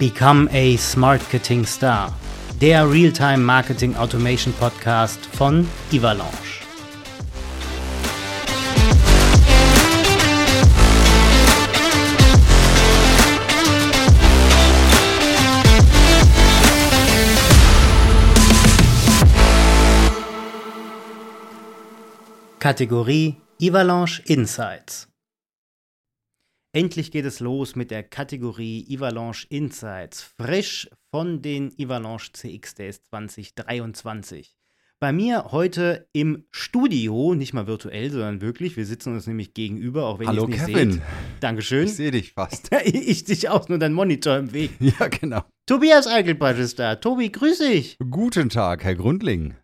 Become a Smartketing Star, der Realtime Marketing Automation Podcast von Ivalanche. Kategorie Ivalanche Insights. Endlich geht es los mit der Kategorie Ivalanche Insights, frisch von den Ivalanche CX Days 2023. Bei mir heute im Studio, nicht mal virtuell, sondern wirklich. Wir sitzen uns nämlich gegenüber, auch wenn ihr es nicht Kevin. seht. Dankeschön. Ich sehe dich fast. ich dich auch, nur dein Monitor im Weg. ja, genau. Tobias Eichelbrecht ist da. Tobi, grüß dich. Guten Tag, Herr Grundling.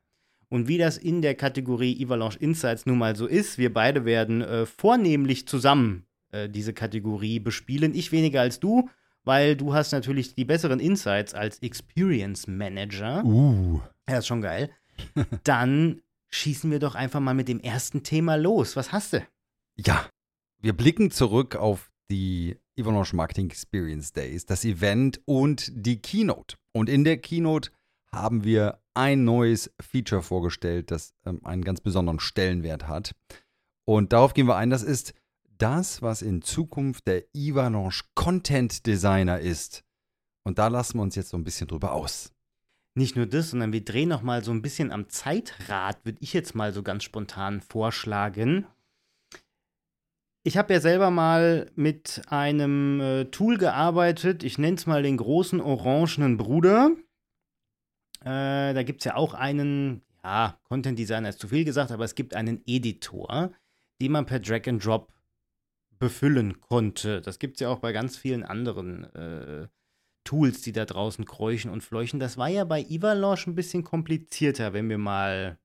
Und wie das in der Kategorie Avalanche Insights nun mal so ist, wir beide werden äh, vornehmlich zusammen äh, diese Kategorie bespielen. Ich weniger als du, weil du hast natürlich die besseren Insights als Experience Manager. Uh. Ja, ist schon geil. Dann schießen wir doch einfach mal mit dem ersten Thema los. Was hast du? Ja, wir blicken zurück auf die Avalanche Marketing Experience Days, das Event und die Keynote. Und in der Keynote haben wir ein neues Feature vorgestellt, das ähm, einen ganz besonderen Stellenwert hat. Und darauf gehen wir ein. Das ist das, was in Zukunft der Ivalanche Content Designer ist. Und da lassen wir uns jetzt so ein bisschen drüber aus. Nicht nur das, sondern wir drehen noch mal so ein bisschen am Zeitrad, würde ich jetzt mal so ganz spontan vorschlagen. Ich habe ja selber mal mit einem äh, Tool gearbeitet, ich nenne es mal den großen orangenen Bruder. Äh, da gibt es ja auch einen, ja, Content Designer ist zu viel gesagt, aber es gibt einen Editor, den man per Drag and Drop befüllen konnte. Das gibt es ja auch bei ganz vielen anderen äh, Tools, die da draußen kräuchen und fleuchen. Das war ja bei Ivalanche ein bisschen komplizierter, wenn wir mal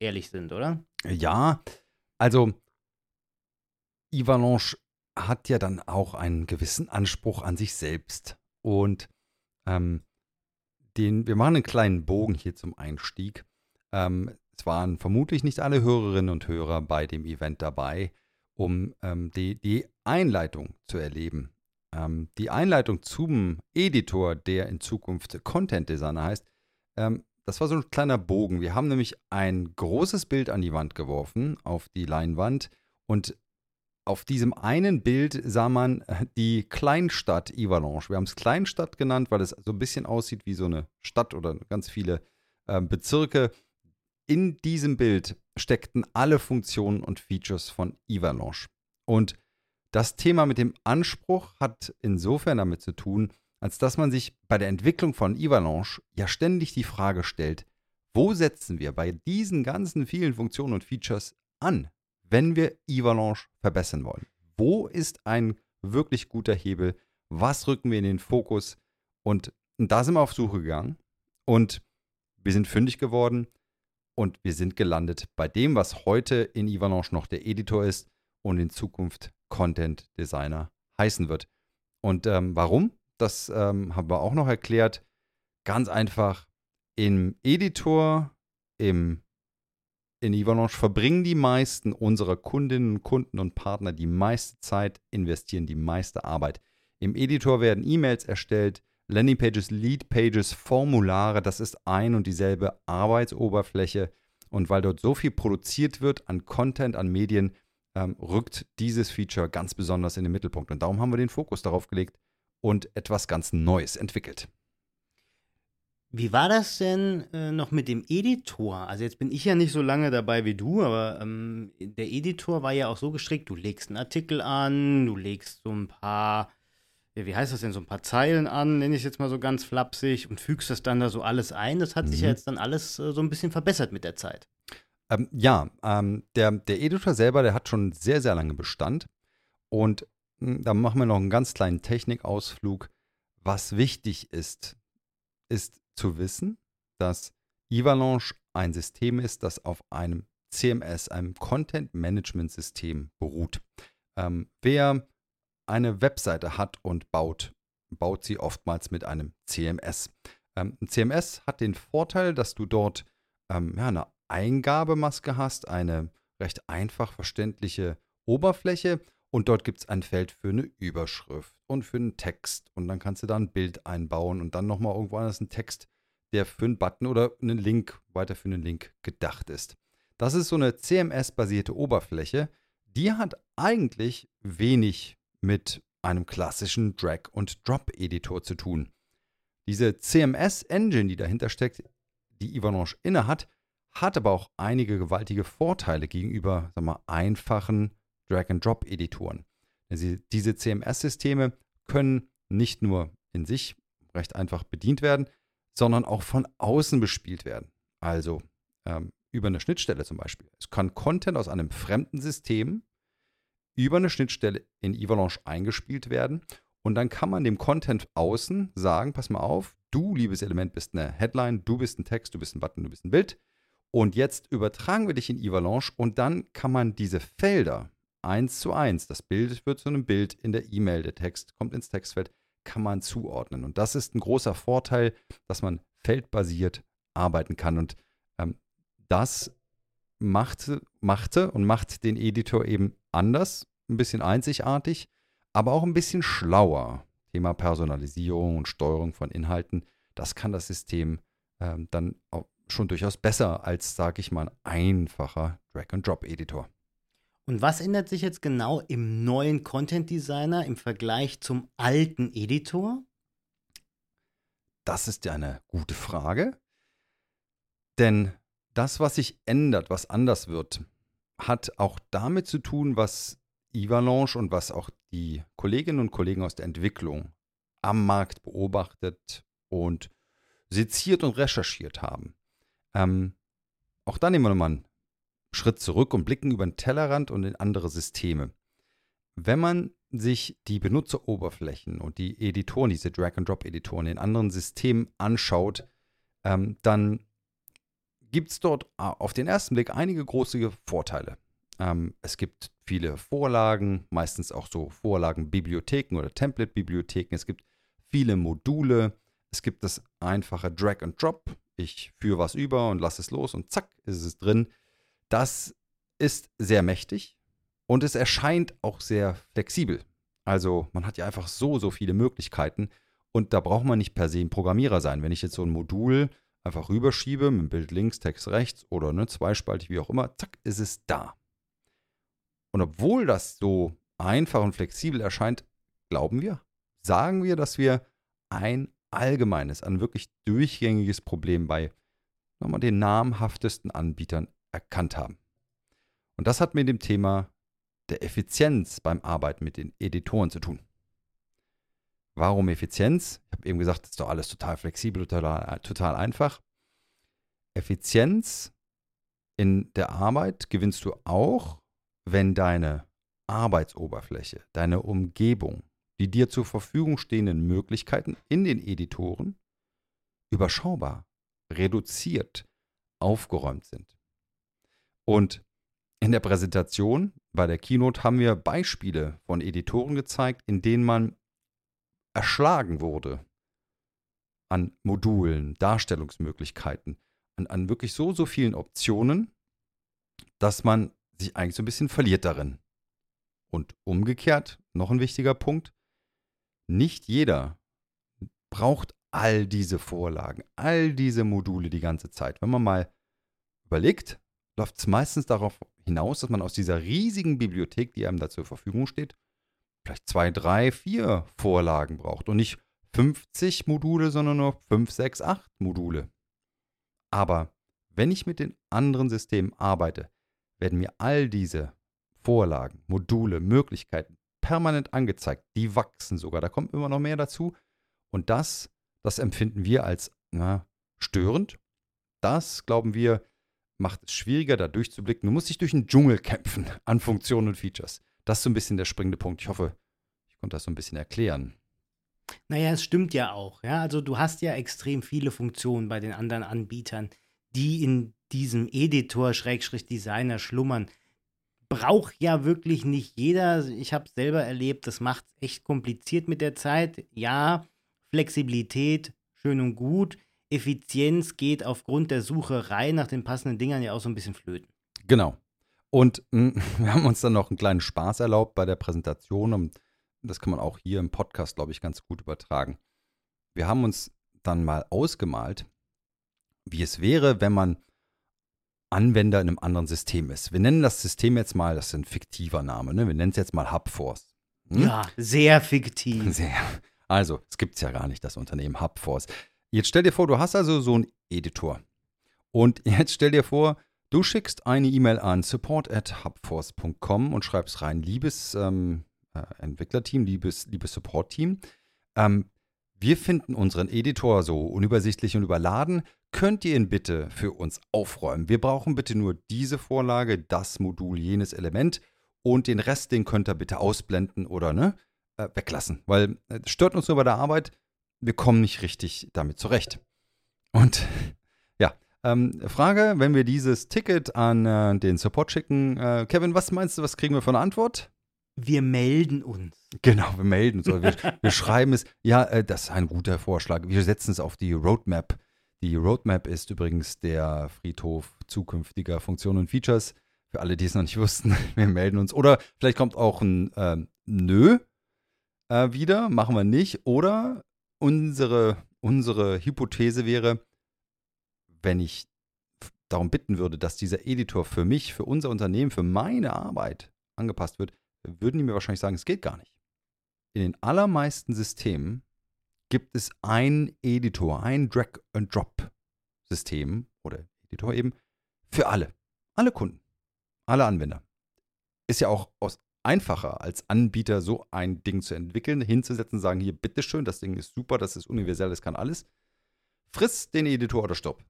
ehrlich sind, oder? Ja, also Ivalanche hat ja dann auch einen gewissen Anspruch an sich selbst. Und ähm, den, wir machen einen kleinen Bogen hier zum Einstieg. Ähm, es waren vermutlich nicht alle Hörerinnen und Hörer bei dem Event dabei um ähm, die, die Einleitung zu erleben. Ähm, die Einleitung zum Editor, der in Zukunft Content Designer heißt, ähm, das war so ein kleiner Bogen. Wir haben nämlich ein großes Bild an die Wand geworfen, auf die Leinwand. Und auf diesem einen Bild sah man äh, die Kleinstadt Ivalanche. Wir haben es Kleinstadt genannt, weil es so ein bisschen aussieht wie so eine Stadt oder ganz viele äh, Bezirke in diesem Bild steckten alle Funktionen und Features von Ivalanche. Und das Thema mit dem Anspruch hat insofern damit zu tun, als dass man sich bei der Entwicklung von Ivalanche ja ständig die Frage stellt, wo setzen wir bei diesen ganzen vielen Funktionen und Features an, wenn wir Ivalanche verbessern wollen? Wo ist ein wirklich guter Hebel? Was rücken wir in den Fokus? Und da sind wir auf Suche gegangen und wir sind fündig geworden und wir sind gelandet bei dem, was heute in Ivalanche noch der Editor ist und in Zukunft Content Designer heißen wird. Und ähm, warum? Das ähm, haben wir auch noch erklärt. Ganz einfach, im Editor, im, in Ivalanche verbringen die meisten unserer Kundinnen, Kunden und Partner die meiste Zeit, investieren die meiste Arbeit. Im Editor werden E-Mails erstellt, Landingpages, Leadpages, Formulare, das ist ein und dieselbe Arbeitsoberfläche. Und weil dort so viel produziert wird an Content, an Medien, ähm, rückt dieses Feature ganz besonders in den Mittelpunkt. Und darum haben wir den Fokus darauf gelegt und etwas ganz Neues entwickelt. Wie war das denn äh, noch mit dem Editor? Also jetzt bin ich ja nicht so lange dabei wie du, aber ähm, der Editor war ja auch so gestrickt, du legst einen Artikel an, du legst so ein paar ja, wie heißt das denn, so ein paar Zeilen an, nenne ich es jetzt mal so ganz flapsig, und fügst das dann da so alles ein. Das hat mhm. sich ja mhm. jetzt dann alles äh, so ein bisschen verbessert mit der Zeit. Ähm, ja, ähm, der, der Editor selber, der hat schon sehr, sehr lange Bestand. Und mh, hm, da machen wir noch einen ganz kleinen Technikausflug. Was wichtig ist, ist zu wissen, dass Ivalanche ein System ist, das auf einem CMS, einem Content Management System beruht. Ähm, wer eine Webseite hat und baut, baut sie oftmals mit einem CMS. Ähm, ein CMS hat den Vorteil, dass du dort ähm, ja, eine Eingabemaske hast, eine recht einfach verständliche Oberfläche Und dort gibt es ein Feld für eine Überschrift und für einen Text. Und dann kannst du da ein Bild einbauen und dann nochmal irgendwo anders einen Text, der für einen Button oder einen Link, weiter für einen Link gedacht ist. Das ist so eine CMS-basierte Oberfläche. Die hat eigentlich wenig mit einem klassischen Drag- und Drop-Editor zu tun. Diese CMS-Engine, die dahinter steckt, die Ivanhoe inne hat, hat aber auch einige gewaltige Vorteile gegenüber sag mal, einfachen Drag-and-Drop-Editoren. Diese CMS-Systeme können nicht nur in sich recht einfach bedient werden, sondern auch von außen bespielt werden. Also ähm, über eine Schnittstelle zum Beispiel. Es kann Content aus einem fremden System über eine Schnittstelle in Avalanche eingespielt werden und dann kann man dem Content außen sagen, pass mal auf, du, liebes Element, bist eine Headline, du bist ein Text, du bist ein Button, du bist ein Bild. Und jetzt übertragen wir dich in Avalanche und dann kann man diese Felder eins zu eins, das Bild wird zu einem Bild in der E-Mail, der Text kommt ins Textfeld, kann man zuordnen. Und das ist ein großer Vorteil, dass man feldbasiert arbeiten kann. Und ähm, das machte, machte und macht den Editor eben anders, ein bisschen einzigartig aber auch ein bisschen schlauer. Thema Personalisierung und Steuerung von Inhalten, das kann das System ähm, dann auch schon durchaus besser als, sage ich mal, ein einfacher Drag-and-Drop-Editor. Und was ändert sich jetzt genau im neuen Content Designer im Vergleich zum alten Editor? Das ist ja eine gute Frage. Denn das, was sich ändert, was anders wird, hat auch damit zu tun, was Ivalanche und was auch die Kolleginnen und Kollegen aus der Entwicklung am Markt beobachtet und seziert und recherchiert haben. Ähm, auch da nehmen wir nochmal einen Schritt zurück und blicken über den Tellerrand und in andere Systeme. Wenn man sich die Benutzeroberflächen und die Editoren, diese Drag-and-Drop-Editoren in anderen Systemen anschaut, ähm, dann gibt es dort auf den ersten Blick einige große Vorteile. Ähm, es gibt viele Vorlagen, meistens auch so Vorlagenbibliotheken oder Template-Bibliotheken. Es gibt viele Module. Es gibt das einfache Drag and Drop. Ich führe was über und lasse es los und zack, ist es drin. Das ist sehr mächtig und es erscheint auch sehr flexibel. Also man hat ja einfach so, so viele Möglichkeiten und da braucht man nicht per se ein Programmierer sein. Wenn ich jetzt so ein Modul einfach rüberschiebe, mit Bild links, Text rechts oder ne, zweispaltig, wie auch immer, zack, ist es da. Und obwohl das so einfach und flexibel erscheint, glauben wir, sagen wir, dass wir ein allgemeines, ein wirklich durchgängiges Problem bei nochmal den namhaftesten Anbietern erkannt haben. Und das hat mit dem Thema der Effizienz beim Arbeiten mit den Editoren zu tun. Warum Effizienz? Ich habe eben gesagt, das ist doch alles total flexibel, total, total einfach. Effizienz in der Arbeit gewinnst du auch, wenn deine Arbeitsoberfläche, deine Umgebung, die dir zur Verfügung stehenden Möglichkeiten in den Editoren überschaubar, reduziert, aufgeräumt sind. Und in der Präsentation bei der Keynote haben wir Beispiele von Editoren gezeigt, in denen man erschlagen wurde an Modulen, Darstellungsmöglichkeiten, an, an wirklich so, so vielen Optionen, dass man sich eigentlich so ein bisschen verliert darin. Und umgekehrt, noch ein wichtiger Punkt, nicht jeder braucht all diese Vorlagen, all diese Module die ganze Zeit. Wenn man mal überlegt, läuft es meistens darauf hinaus, dass man aus dieser riesigen Bibliothek, die einem da zur Verfügung steht, vielleicht zwei, drei, vier Vorlagen braucht und nicht 50 Module, sondern nur 5, 6, 8 Module. Aber wenn ich mit den anderen Systemen arbeite, werden mir all diese Vorlagen, Module, Möglichkeiten permanent angezeigt. Die wachsen sogar. Da kommt immer noch mehr dazu. Und das, das empfinden wir als na, störend. Das, glauben wir, macht es schwieriger, da durchzublicken. Du musst dich durch einen Dschungel kämpfen an Funktionen und Features. Das ist so ein bisschen der springende Punkt. Ich hoffe, ich konnte das so ein bisschen erklären. Naja, es stimmt ja auch. Ja? Also du hast ja extrem viele Funktionen bei den anderen Anbietern, die in diesem Editor, Schrägstrich Designer schlummern. Braucht ja wirklich nicht jeder. Ich habe es selber erlebt, das macht es echt kompliziert mit der Zeit. Ja, Flexibilität, schön und gut. Effizienz geht aufgrund der Sucherei nach den passenden Dingern ja auch so ein bisschen flöten. Genau. Und mh, wir haben uns dann noch einen kleinen Spaß erlaubt bei der Präsentation und das kann man auch hier im Podcast, glaube ich, ganz gut übertragen. Wir haben uns dann mal ausgemalt, wie es wäre, wenn man Anwender in einem anderen System ist. Wir nennen das System jetzt mal, das ist ein fiktiver Name, ne? wir nennen es jetzt mal Hubforce. Hm? Ja, sehr fiktiv. Sehr. Also, es gibt es ja gar nicht, das Unternehmen Hubforce. Jetzt stell dir vor, du hast also so einen Editor. Und jetzt stell dir vor, du schickst eine E-Mail an support@hubforce.com und schreibst rein, liebes ähm, äh, Entwicklerteam, liebes, liebes Support-Team, ähm, wir finden unseren Editor so unübersichtlich und überladen. Könnt ihr ihn bitte für uns aufräumen? Wir brauchen bitte nur diese Vorlage, das Modul, jenes Element und den Rest, den könnt ihr bitte ausblenden oder ne, äh, weglassen, weil es äh, stört uns nur bei der Arbeit. Wir kommen nicht richtig damit zurecht. Und ähm, Frage, wenn wir dieses Ticket an äh, den Support schicken, äh, Kevin, was meinst du, was kriegen wir für eine Antwort? wir melden uns. Genau, wir melden uns. Wir, wir schreiben es. Ja, äh, das ist ein guter Vorschlag. Wir setzen es auf die Roadmap. Die Roadmap ist übrigens der Friedhof zukünftiger Funktionen und Features. Für alle, die es noch nicht wussten, wir melden uns. Oder vielleicht kommt auch ein äh, Nö äh, wieder, machen wir nicht. Oder unsere, unsere Hypothese wäre, wenn ich darum bitten würde, dass dieser Editor für mich, für unser Unternehmen, für meine Arbeit angepasst wird, würden die mir wahrscheinlich sagen, es geht gar nicht. In den allermeisten Systemen gibt es ein Editor, ein Drag-and-Drop-System oder Editor eben für alle. Alle Kunden, alle Anwender. Ist ja auch einfacher als Anbieter so ein Ding zu entwickeln, hinzusetzen, sagen hier, bitteschön, das Ding ist super, das ist universell, das kann alles. Friss den Editor oder stopp.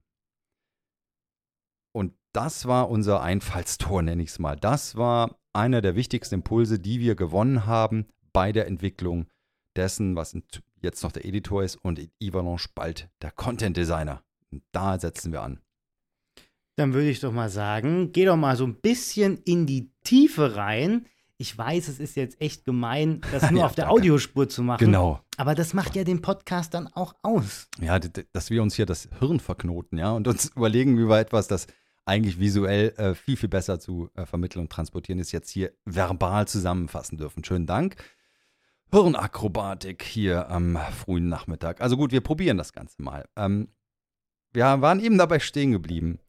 Und das war unser Einfallstor, nenne ich es mal. Das war einer der wichtigsten Impulse, die wir gewonnen haben bei der Entwicklung dessen, was jetzt noch der Editor ist und Ivalanche bald der Content Designer. Und da setzen wir an. Dann würde ich doch mal sagen, geh doch mal so ein bisschen in die Tiefe rein. Ich weiß, es ist jetzt echt gemein, das nur ja, auf der danke. Audiospur zu machen. Genau. Aber das macht ja den Podcast dann auch aus. Ja, dass wir uns hier das Hirn verknoten, ja, und uns überlegen, wie wir etwas, das eigentlich visuell äh, viel, viel besser zu äh, vermitteln und transportieren, ist jetzt hier verbal zusammenfassen dürfen. Schönen Dank. Hirnakrobatik hier am frühen Nachmittag. Also gut, wir probieren das Ganze mal. Ähm, wir waren eben dabei stehen geblieben,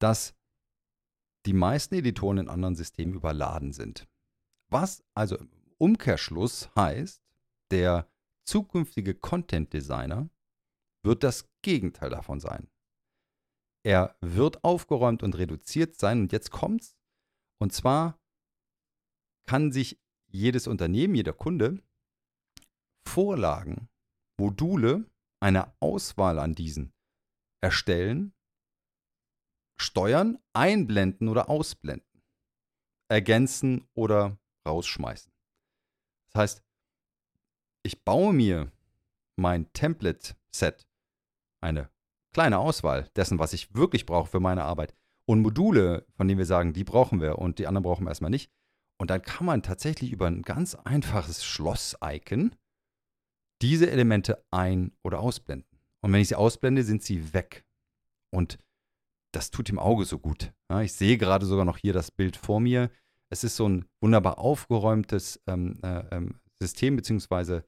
dass die meisten Editoren in anderen Systemen überladen sind. Was also im Umkehrschluss heißt, der zukünftige Content Designer wird das Gegenteil davon sein. Er wird aufgeräumt und reduziert sein. Und jetzt kommt's. Und zwar kann sich jedes Unternehmen, jeder Kunde Vorlagen, Module, eine Auswahl an diesen erstellen, steuern, einblenden oder ausblenden, ergänzen oder rausschmeißen. Das heißt, ich baue mir mein Template-Set, eine kleine Auswahl dessen, was ich wirklich brauche für meine Arbeit. Und Module, von denen wir sagen, die brauchen wir und die anderen brauchen wir erstmal nicht. Und dann kann man tatsächlich über ein ganz einfaches Schloss-Icon diese Elemente ein- oder ausblenden. Und wenn ich sie ausblende, sind sie weg. Und das tut dem Auge so gut. Ja, ich sehe gerade sogar noch hier das Bild vor mir. Es ist so ein wunderbar aufgeräumtes ähm, äh, ähm, System, beziehungsweise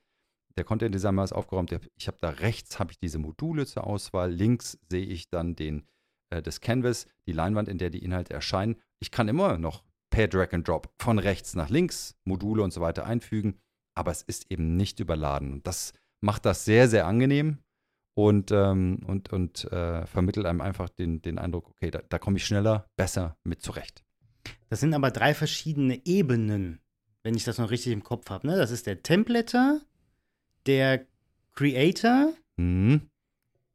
der Content Designer ist aufgeräumt. Ich habe da rechts habe ich diese Module zur Auswahl, links sehe ich dann den, äh, das Canvas, die Leinwand, in der die Inhalte erscheinen. Ich kann immer noch per Drag and Drop von rechts nach links Module und so weiter einfügen, aber es ist eben nicht überladen. Und das macht das sehr, sehr angenehm und, ähm, und, und äh, vermittelt einem einfach den, den Eindruck, okay, da, da komme ich schneller, besser mit zurecht. Das sind aber drei verschiedene Ebenen, wenn ich das noch richtig im Kopf habe. Ne? Das ist der Templater, der Creator. Mhm.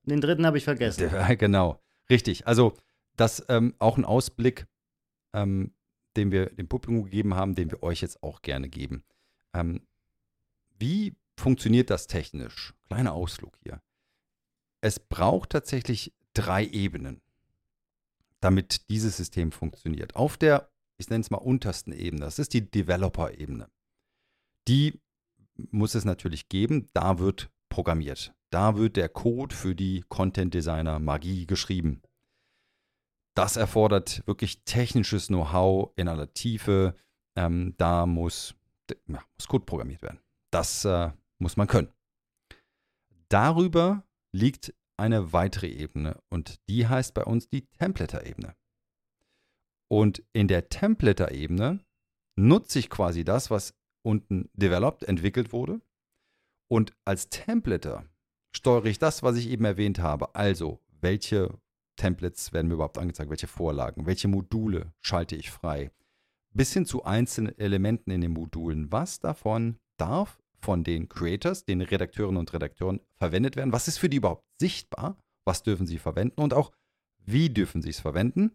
Den dritten habe ich vergessen. Der, genau, richtig. Also, das ähm, auch ein Ausblick, ähm, den wir dem Publikum gegeben haben, den wir euch jetzt auch gerne geben. Ähm, wie funktioniert das technisch? Kleiner Ausflug hier. Es braucht tatsächlich drei Ebenen, damit dieses System funktioniert. Auf der, ich nenne es mal untersten Ebene, das ist die Developer-Ebene. Die muss es natürlich geben. Da wird programmiert. Da wird der Code für die Content Designer Magie geschrieben. das erfordert wirklich technisches Know-how in aller Tiefe. Ähm, da muss, ja, muss Code programmiert werden. Das äh, muss man können. Darüber liegt eine weitere Ebene und die heißt bei uns die Templater-Ebene. Und in der Templater-Ebene nutze ich quasi das, was unten developed, entwickelt wurde. Und als Templater steuere ich das, was ich eben erwähnt habe. Also, welche Templates werden mir überhaupt angezeigt, welche Vorlagen, welche Module schalte ich frei, bis hin zu einzelnen Elementen in den Modulen. Was davon darf von den Creators, den Redakteurinnen und Redakteuren verwendet werden? Was ist für die überhaupt sichtbar? Was dürfen sie verwenden und auch wie dürfen sie es verwenden?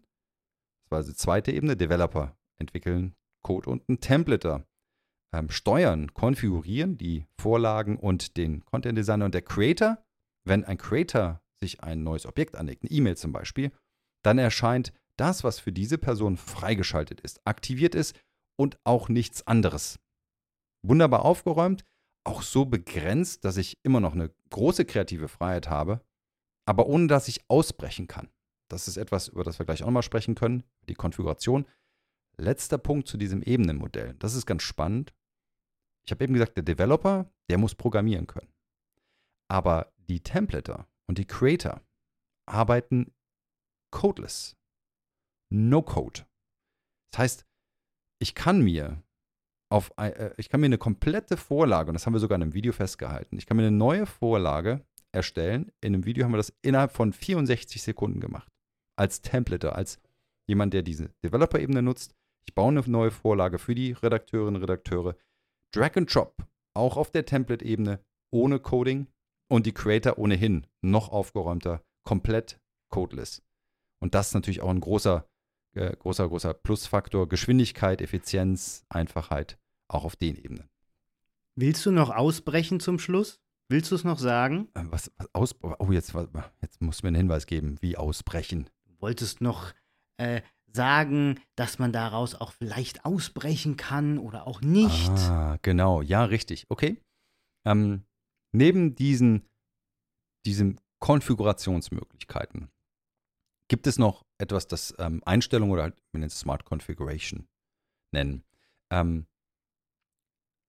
Das war also die zweite Ebene. Developer entwickeln Code und ein Templater ähm, steuern, konfigurieren die Vorlagen und den Content Designer und der Creator. Wenn ein Creator sich ein neues Objekt anlegt, eine E-Mail zum Beispiel, dann erscheint das, was für diese Person freigeschaltet ist, aktiviert ist und auch nichts anderes. Wunderbar aufgeräumt, auch so begrenzt, dass ich immer noch eine große kreative Freiheit habe, aber ohne dass ich ausbrechen kann. Das ist etwas, über das wir gleich auch nochmal sprechen können, die Konfiguration. Letzter Punkt zu diesem Ebenenmodell. Das ist ganz spannend. Ich habe eben gesagt, der Developer, der muss programmieren können. Aber die Templater und die Creator arbeiten codeless. No Code. Das heißt, ich kann mir auf, äh, ich kann mir eine komplette Vorlage, und das haben wir sogar in einem Video festgehalten, ich kann mir eine neue Vorlage erstellen. In einem Video haben wir das innerhalb von 64 Sekunden gemacht. Als Template, als jemand, der diese Developer-Ebene nutzt. Ich baue eine neue Vorlage für die Redakteurinnen und Redakteure. Drag and Drop, auch auf der Template-Ebene, ohne Coding. Und die Creator ohnehin noch aufgeräumter, komplett codeless. Und das ist natürlich auch ein großer, äh, großer, großer Plusfaktor. Geschwindigkeit, Effizienz, Einfachheit auch auf den Ebenen. Willst du noch ausbrechen zum Schluss? Willst du es noch sagen? Äh, was, was aus, oh, jetzt, jetzt muss mir einen Hinweis geben, wie ausbrechen. Du wolltest noch äh, sagen, dass man daraus auch vielleicht ausbrechen kann oder auch nicht. Ah, genau, ja, richtig. Okay. Ähm, neben diesen, diesen Konfigurationsmöglichkeiten gibt es noch etwas, das ähm, Einstellung oder halt, wir nennen es Smart Configuration nennen. Ähm,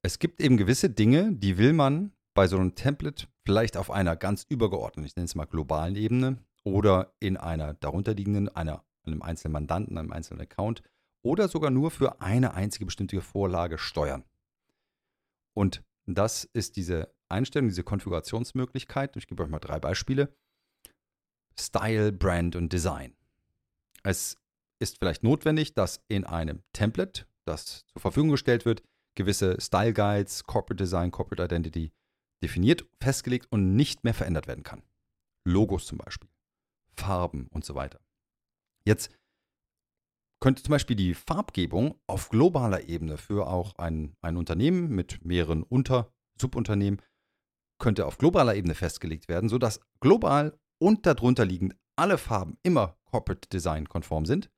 es gibt eben gewisse Dinge, die will man bei so einem Template vielleicht auf einer ganz übergeordneten, ich nenne es mal globalen Ebene oder in einer darunterliegenden, einer, einem einzelnen Mandanten, einem einzelnen Account oder sogar nur für eine einzige bestimmte Vorlage steuern. Und das ist diese Einstellung, diese Konfigurationsmöglichkeit. Ich gebe euch mal drei Beispiele. Style, Brand und Design. Es ist vielleicht notwendig, dass in einem Template, das zur Verfügung gestellt wird, gewisse Style Guides, Corporate Design, Corporate Identity definiert, festgelegt und nicht mehr verändert werden kann. Logos zum Beispiel, Farben und so weiter. Jetzt könnte zum Beispiel die Farbgebung auf globaler Ebene für auch ein, ein Unternehmen mit mehreren Unter-, Subunternehmen, könnte auf globaler Ebene festgelegt werden, sodass global und darunter liegend alle Farben immer Corporate Design konform sind.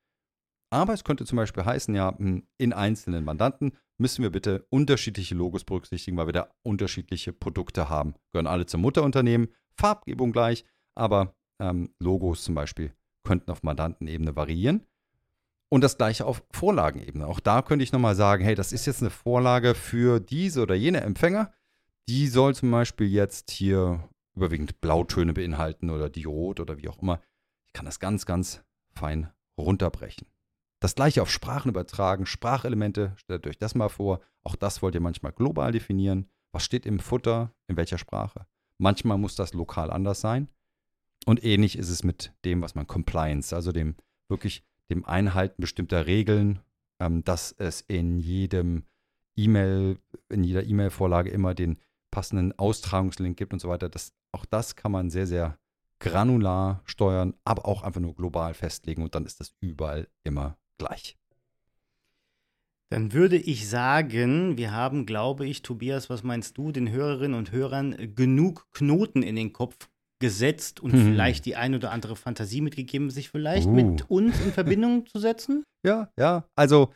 Aber es könnte zum Beispiel heißen, ja, hm, in einzelnen Mandanten müssen wir bitte unterschiedliche Logos berücksichtigen, weil wir da unterschiedliche Produkte haben. Gehören alle zum Mutterunternehmen, Farbgebung gleich, aber ähm, Logos zum Beispiel könnten auf Mandantenebene variieren. Und das gleiche auf Vorlagenebene. Auch da könnte ich nochmal sagen, hey, das ist jetzt eine Vorlage für diese oder jene Empfänger. Die soll zum Beispiel jetzt hier überwiegend Blautöne beinhalten oder die Rot oder wie auch immer. Ich kann das ganz, ganz fein runterbrechen. Das gleiche auf Sprachen übertragen, Sprachelemente, stellt euch das mal vor. Auch das wollt ihr manchmal global definieren. Was steht im Futter, in welcher Sprache? Manchmal muss das lokal anders sein. Und ähnlich ist es mit dem, was man Compliance, also dem wirklich dem Einhalten bestimmter Regeln, ähm, dass es in jedem E-Mail, in jeder E-Mail-Vorlage immer den passenden Austragungslink gibt und so weiter. Das, auch das kann man sehr, sehr granular steuern, aber auch einfach nur global festlegen und dann ist das überall immer gleich. Dann würde ich sagen, wir haben, glaube ich, Tobias, was meinst du, den Hörerinnen und Hörern genug Knoten in den Kopf gesetzt und hm. vielleicht die ein oder andere Fantasie mitgegeben, sich vielleicht uh. mit uns in Verbindung zu setzen? Ja, ja. Also,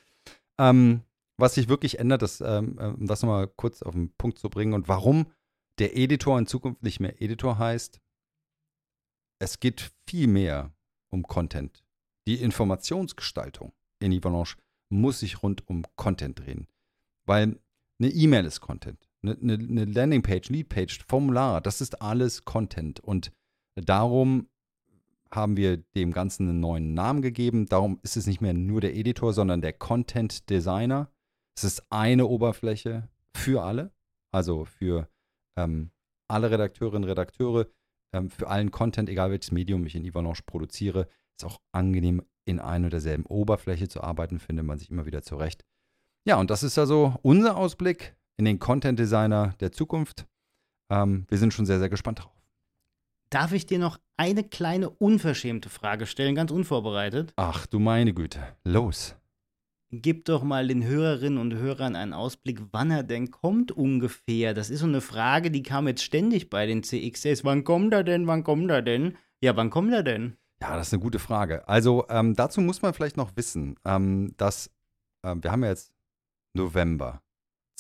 ähm, was sich wirklich ändert, das, ähm, äh, um das nochmal kurz auf den Punkt zu bringen und warum der Editor in Zukunft nicht mehr Editor heißt. Es geht viel mehr um Content die Informationsgestaltung in Avalanche muss sich rund um Content drehen. Weil eine E-Mail ist Content, eine, eine, eine Landingpage, Leadpage, Formular, das ist alles Content. Und darum haben wir dem Ganzen einen neuen Namen gegeben. Darum ist es nicht mehr nur der Editor, sondern der Content Designer. Es ist eine Oberfläche für alle, also für ähm, alle Redakteurinnen und Redakteure, ähm, für allen Content, egal welches Medium ich in Ivanhoe produziere. Ist auch angenehm, in einer und derselben Oberfläche zu arbeiten, findet man sich immer wieder zurecht. Ja, und das ist also unser Ausblick in den Content Designer der Zukunft. Ähm, wir sind schon sehr, sehr gespannt drauf. Darf ich dir noch eine kleine unverschämte Frage stellen, ganz unvorbereitet? Ach du meine Güte, los. Gib doch mal den Hörerinnen und Hörern einen Ausblick, wann er denn kommt ungefähr. Das ist so eine Frage, die kam jetzt ständig bei den CXS. Wann kommt er denn? Wann kommt er denn? Ja, wann kommt er denn? Ja, das ist eine gute Frage. Also ähm, dazu muss man vielleicht noch wissen, ähm, dass ähm, wir haben ja jetzt November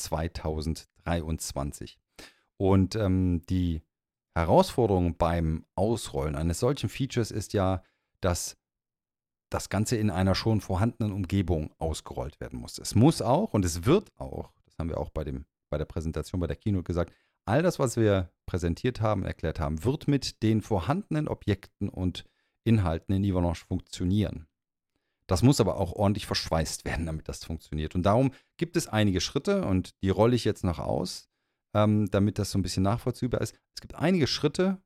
2023 und ähm, die Herausforderung beim Ausrollen eines solchen Features ist ja, dass das Ganze in einer schon vorhandenen Umgebung ausgerollt werden muss. Es muss auch und es wird auch, das haben wir auch bei, dem, bei der Präsentation bei der Keynote gesagt, all das, was wir präsentiert haben, erklärt haben, wird mit den vorhandenen Objekten und Inhalten in Ivanhoe funktionieren. Das muss aber auch ordentlich verschweißt werden, damit das funktioniert. Und darum gibt es einige Schritte und die rolle ich jetzt noch aus ähm, damit das so ein bisschen nachvollziehbar ist. Es gibt einige Schritte,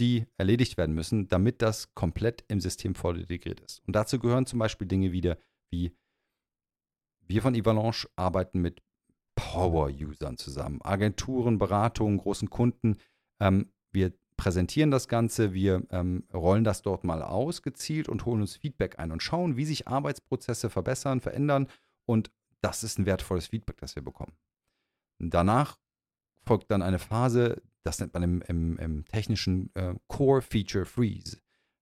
die erledigt werden müssen, damit das komplett im System voll integriert ist. Und dazu gehören zum Beispiel Dinge wieder wie wir von Avalanche arbeiten mit Power-Usern zusammen, Agenturen, Beratungen, großen Kunden. Ähm, wir präsentieren das Ganze, wir ähm, rollen das dort mal aus, gezielt und holen uns Feedback ein und schauen, wie sich Arbeitsprozesse verbessern, verändern. Und das ist ein wertvolles Feedback, das wir bekommen. Danach folgt dann eine Phase, das nennt man im, im, im technischen äh, Core Feature Freeze.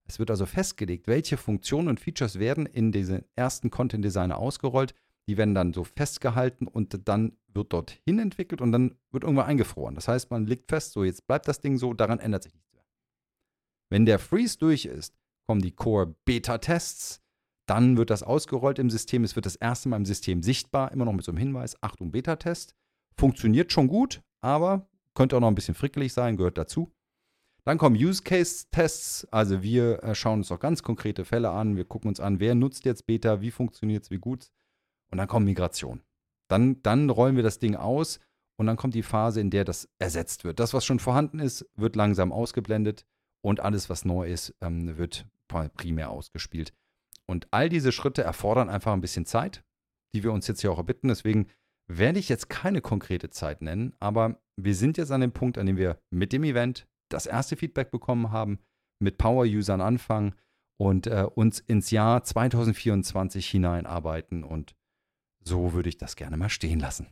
Es wird also festgelegt, welche Funktionen und Features werden in diesen ersten Content Designer ausgerollt. Die werden dann so festgehalten und dann wird dorthin entwickelt und dann wird irgendwann eingefroren. Das heißt, man legt fest, so jetzt bleibt das Ding so, daran ändert sich nichts mehr. Wenn der Freeze durch ist, kommen die Core Beta Tests, dann wird das ausgerollt im System. Es wird das erste Mal im System sichtbar, immer noch mit so einem Hinweis: Achtung, Beta-Test. Funktioniert schon gut, aber könnte auch noch ein bisschen frickelig sein, gehört dazu. Dann kommen Use Case Tests, also wir äh, schauen uns auch ganz konkrete Fälle an, wir gucken uns an, wer nutzt jetzt Beta, wie funktioniert es, wie gut. Und dann kommt Migration. Dann, dann rollen wir das Ding aus und dann kommt die Phase, in der das ersetzt wird. Das, was schon vorhanden ist, wird langsam ausgeblendet und alles, was neu ist, ähm, wird primär ausgespielt. Und all diese Schritte erfordern einfach ein bisschen Zeit, die wir uns jetzt hier auch erbitten. Deswegen werde ich jetzt keine konkrete Zeit nennen, aber wir sind jetzt an dem Punkt, an dem wir mit dem Event das erste Feedback bekommen haben, mit Power-Usern anfangen und äh, uns ins Jahr 2024 hineinarbeiten. Und so würde ich das gerne mal stehen lassen.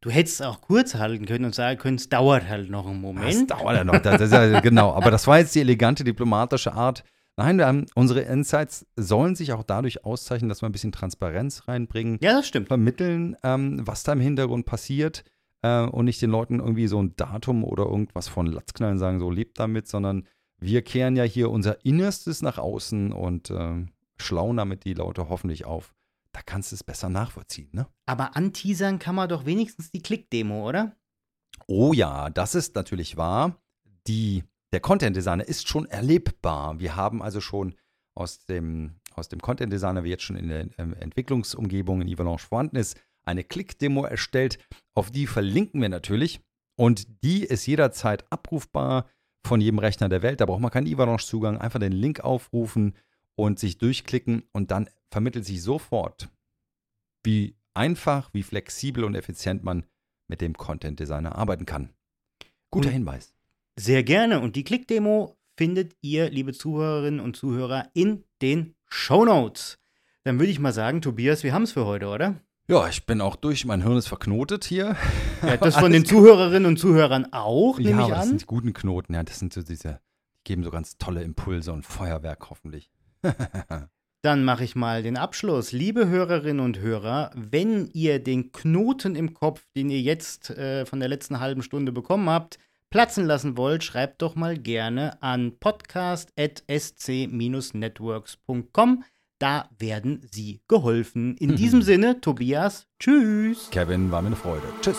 Du hättest auch kurz halten können und sagen können, es dauert halt noch einen Moment. Es dauert ja noch, das, das, genau. Aber das war jetzt die elegante diplomatische Art, Nein, haben, unsere Insights sollen sich auch dadurch auszeichnen, dass wir ein bisschen Transparenz reinbringen. Ja, das stimmt. Vermitteln, ähm, was da im Hintergrund passiert äh, und nicht den Leuten irgendwie so ein Datum oder irgendwas von Latzknallen sagen, so lebt damit, sondern wir kehren ja hier unser Innerstes nach außen und äh, schlauen damit die Leute hoffentlich auf. Da kannst du es besser nachvollziehen, ne? Aber anteasern kann man doch wenigstens die Klick-Demo, oder? Oh ja, das ist natürlich wahr. Die der Content Designer ist schon erlebbar. Wir haben also schon aus dem, aus dem Content Designer, wie jetzt schon in der ähm, Entwicklungsumgebung in Avalanche vorhanden ist, eine Click-Demo erstellt. Auf die verlinken wir natürlich. Und die ist jederzeit abrufbar von jedem Rechner der Welt. Da braucht man keinen Avalanche-Zugang. Einfach den Link aufrufen und sich durchklicken. Und dann vermittelt sich sofort, wie einfach, wie flexibel und effizient man mit dem Content Designer arbeiten kann. Guter Hinweis. Sehr gerne. Und die Klickdemo findet ihr, liebe Zuhörerinnen und Zuhörer, in den Show Notes. Dann würde ich mal sagen, Tobias, wir haben es für heute, oder? Ja, ich bin auch durch. Mein Hirn ist verknotet hier. Ja, das von den Zuhörerinnen und Zuhörern auch, nehme ja, ich an. das sind die guten Knoten. Ja, das sind so diese, die geben so ganz tolle Impulse und Feuerwerk hoffentlich. Dann mache ich mal den Abschluss. Liebe Hörerinnen und Hörer, wenn ihr den Knoten im Kopf, den ihr jetzt äh, von der letzten halben Stunde bekommen habt, platzen lassen wollt, schreibt doch mal gerne an podcast.sc-networks.com. Da werden Sie geholfen. In Mhm. diesem Sinne, Tobias, tschüss. Kevin, war mir eine Freude. Tschüss.